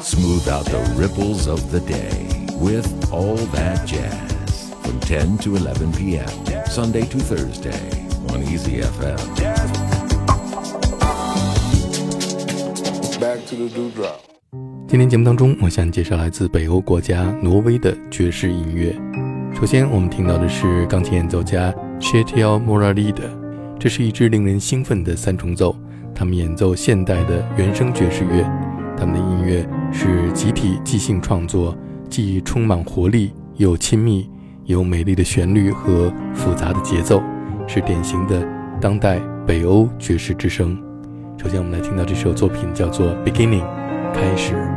Smooth out the ripples of the day with All That Jazz from 10 to 11 p.m. Sunday to Thursday on Easy FM. Back to the dewdrop. 今天节目当中，我想介绍来自北欧国家挪威的爵士音乐。首先，我们听到的是钢琴演奏家 Kjetil Morali 的，这是一支令人兴奋的三重奏。他们演奏现代的原声爵士乐，他们的音乐是集体即兴创作，既充满活力又亲密，有美丽的旋律和复杂的节奏，是典型的当代北欧爵士之声。首先，我们来听到这首作品，叫做《Beginning》，开始。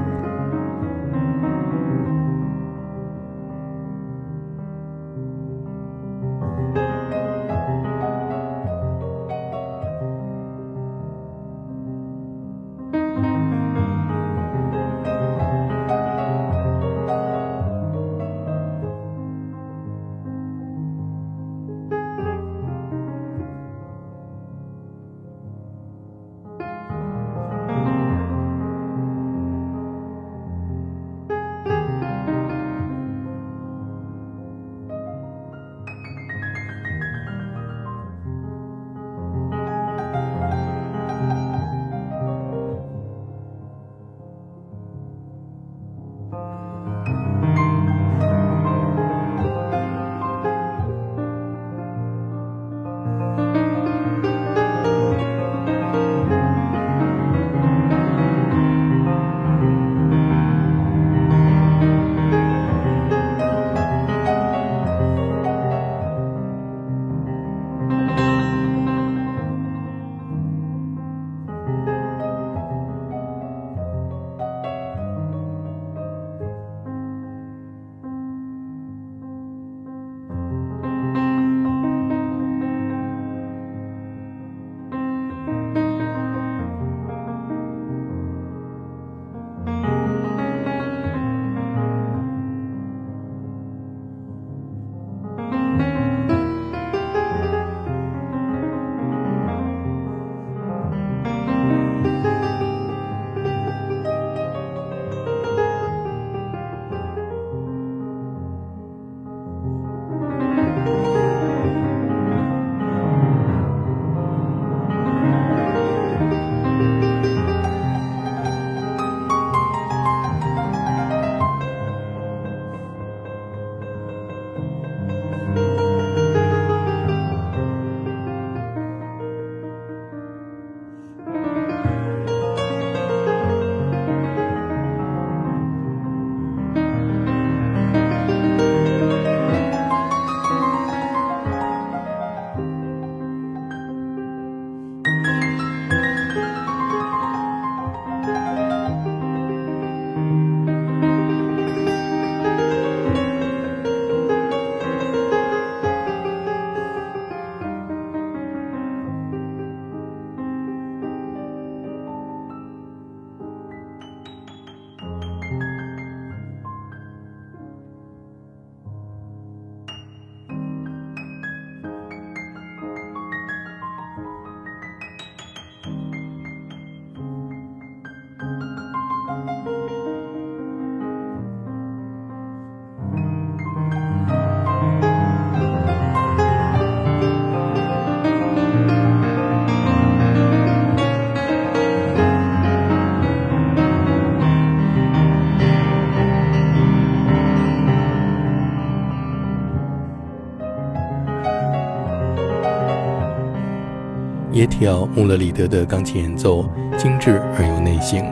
耶提奥·穆勒里德的钢琴演奏精致而有内性。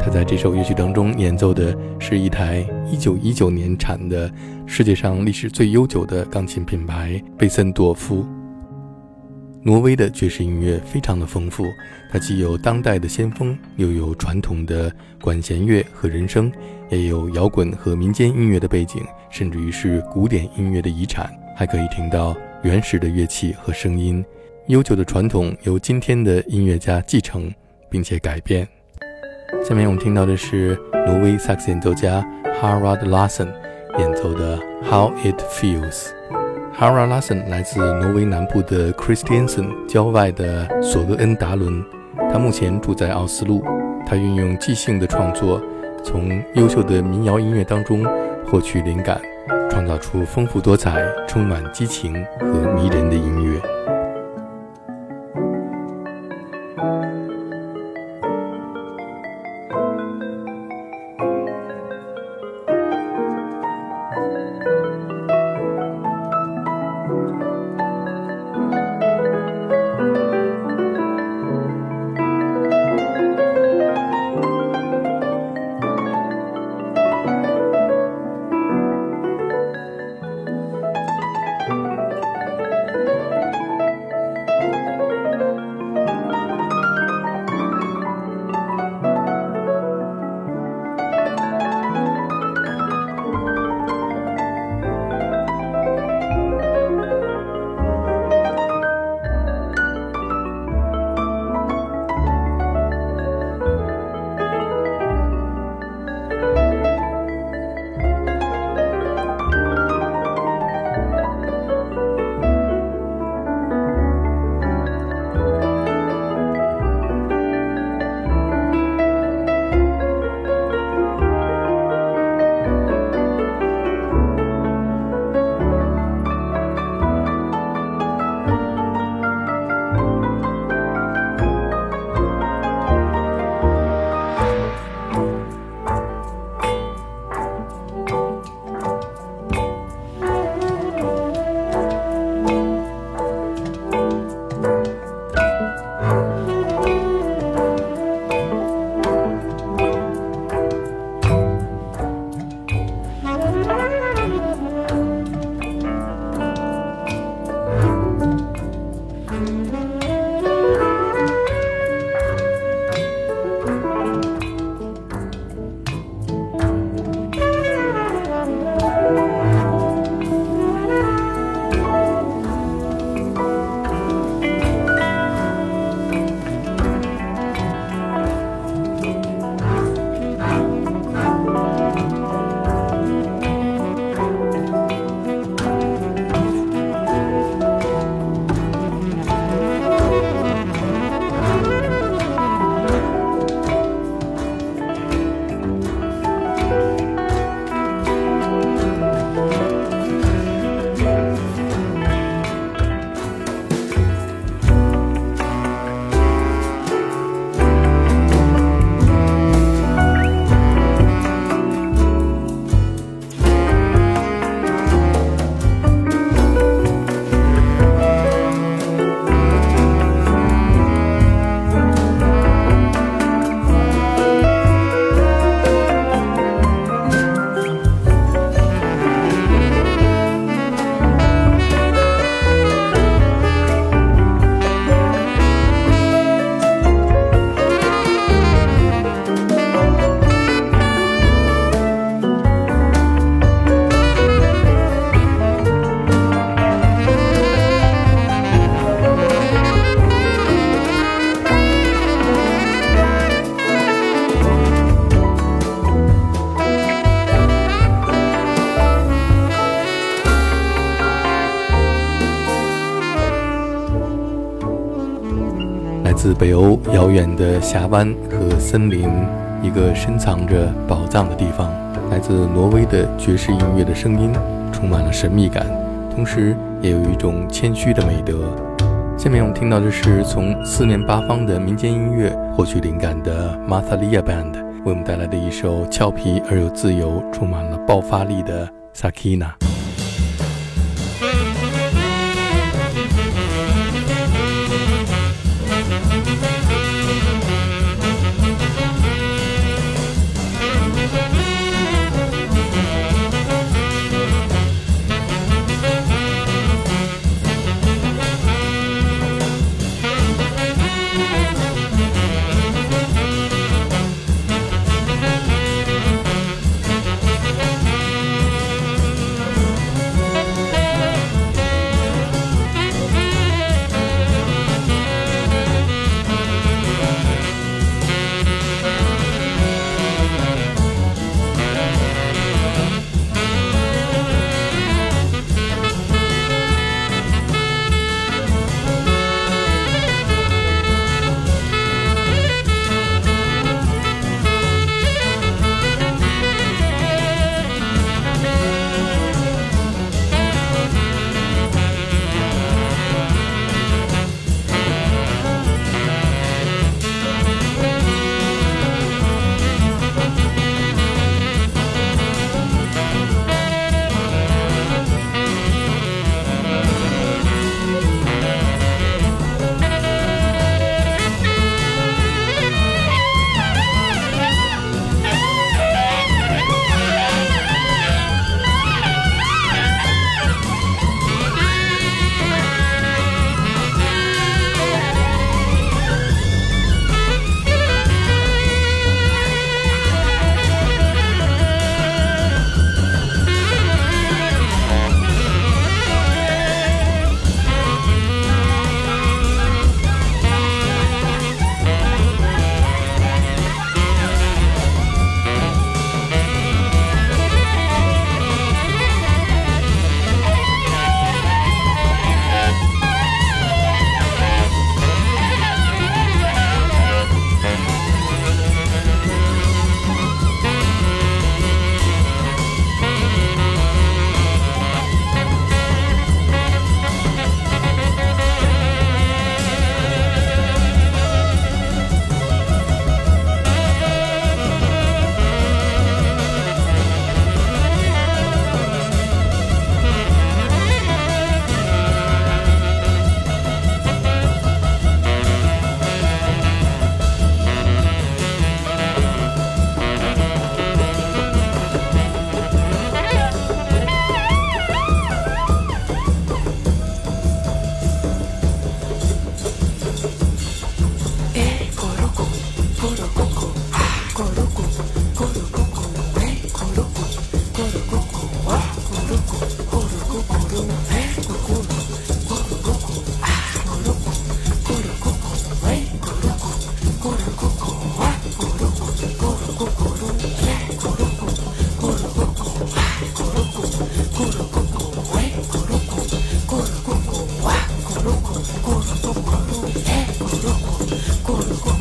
他在这首乐曲当中演奏的是一台1919年产的世界上历史最悠久的钢琴品牌贝森朵夫。挪威的爵士音乐非常的丰富，它既有当代的先锋，又有传统的管弦乐和人声，也有摇滚和民间音乐的背景，甚至于是古典音乐的遗产，还可以听到原始的乐器和声音。悠久的传统由今天的音乐家继承并且改变。下面我们听到的是挪威萨克斯演奏家 Harald Larsen 演奏的《How It Feels》。Harald Larsen 来自挪威南部的 Christiansen 郊外的索厄恩达伦，他目前住在奥斯陆。他运用即兴的创作，从优秀的民谣音乐当中获取灵感，创造出丰富多彩、充满激情和迷人的音乐。自北欧遥远的峡湾和森林，一个深藏着宝藏的地方。来自挪威的爵士音乐的声音，充满了神秘感，同时也有一种谦虚的美德。下面我们听到的是从四面八方的民间音乐获取灵感的 Mathalia Band 为我们带来的一首俏皮而又自由、充满了爆发力的 Sakina。Go go go go go go go. corro, corro,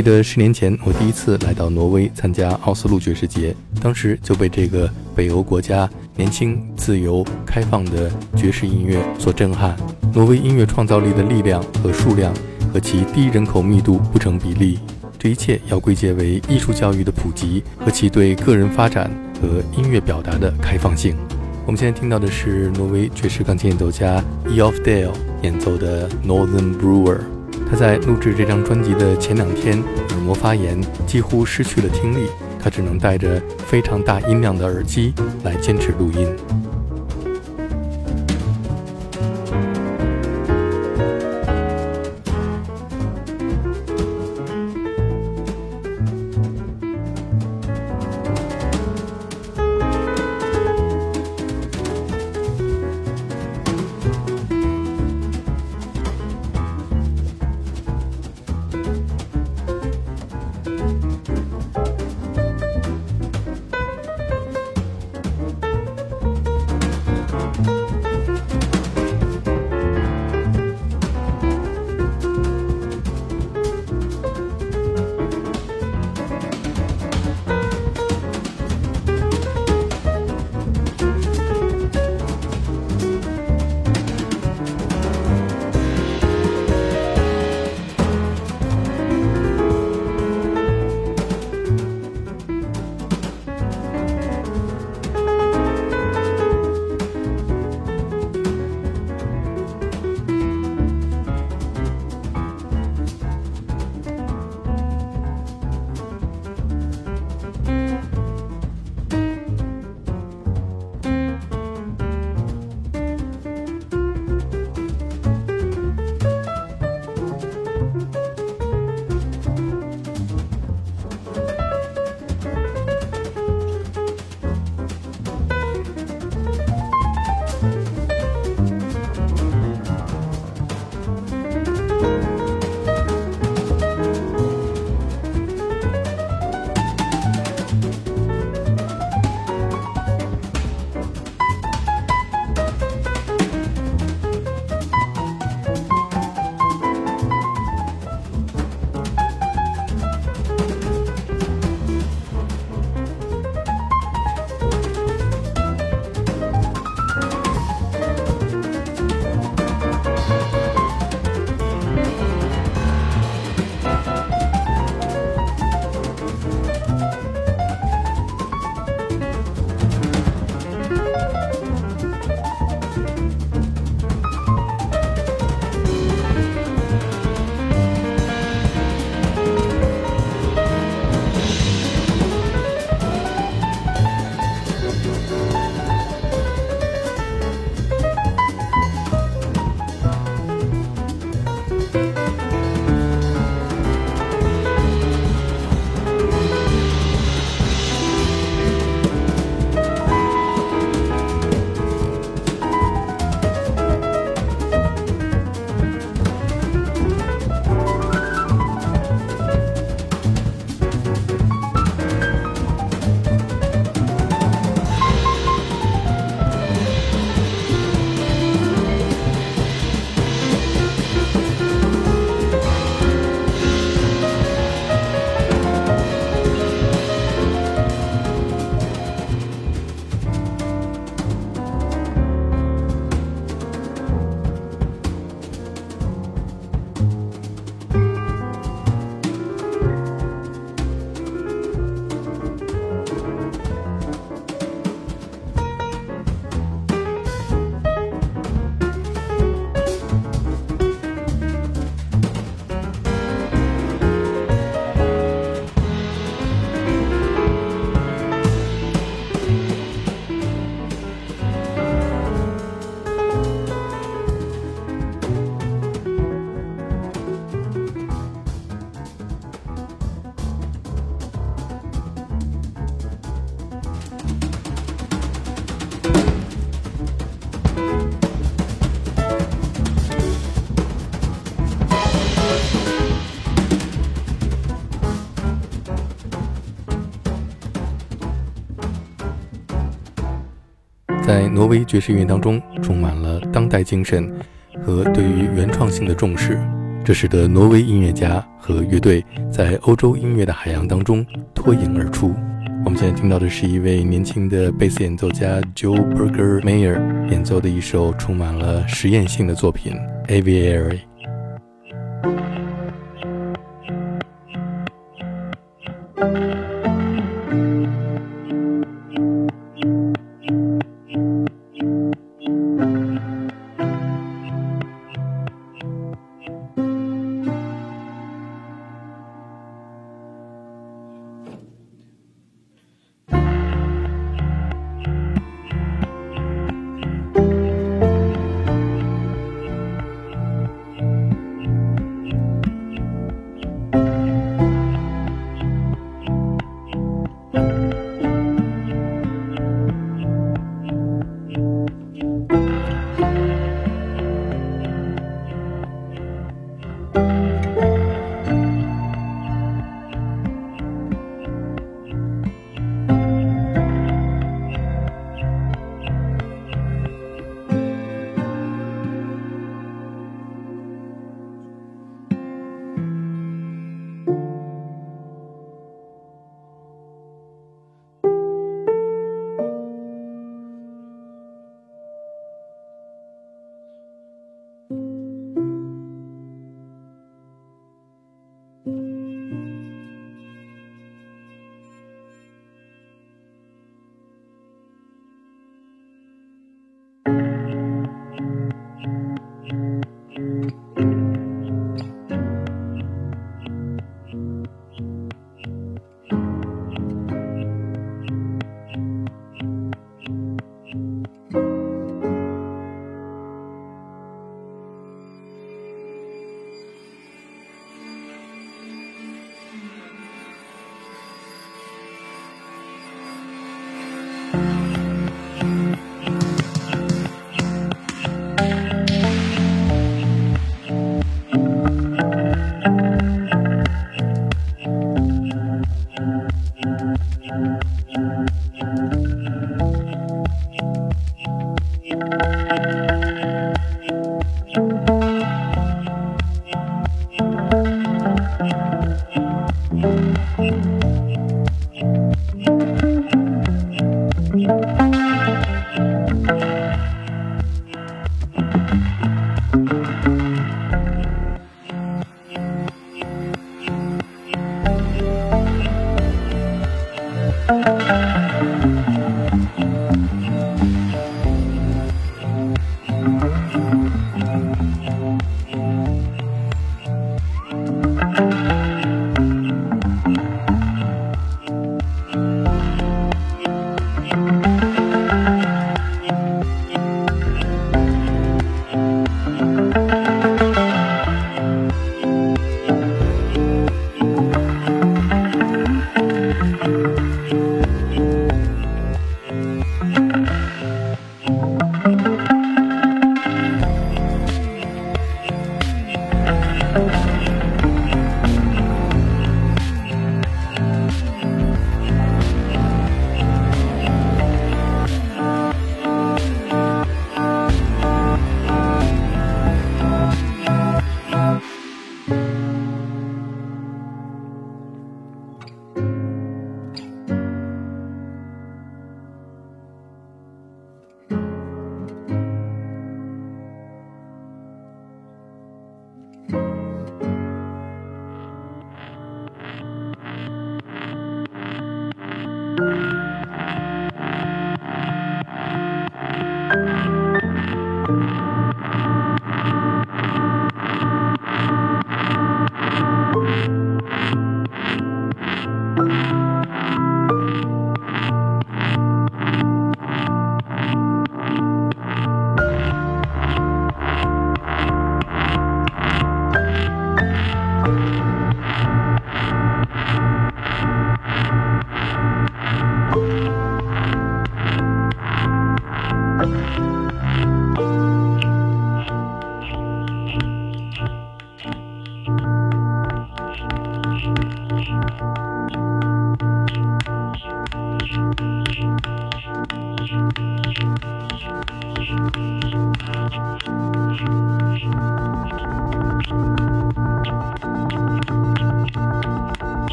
记得十年前，我第一次来到挪威参加奥斯陆爵士节，当时就被这个北欧国家年轻、自由、开放的爵士音乐所震撼。挪威音乐创造力的力量和数量和其低人口密度不成比例，这一切要归结为艺术教育的普及和其对个人发展和音乐表达的开放性。我们现在听到的是挪威爵士钢琴演奏家 Eof Dale 演奏的 Northern Brewer。他在录制这张专辑的前两天耳膜发炎，几乎失去了听力，他只能戴着非常大音量的耳机来坚持录音。在挪威爵士乐当中充满了当代精神和对于原创性的重视，这使得挪威音乐家和乐队在欧洲音乐的海洋当中脱颖而出。我们现在听到的是一位年轻的贝斯演奏家 Joe Berger Mayer 演奏的一首充满了实验性的作品《Aviary》。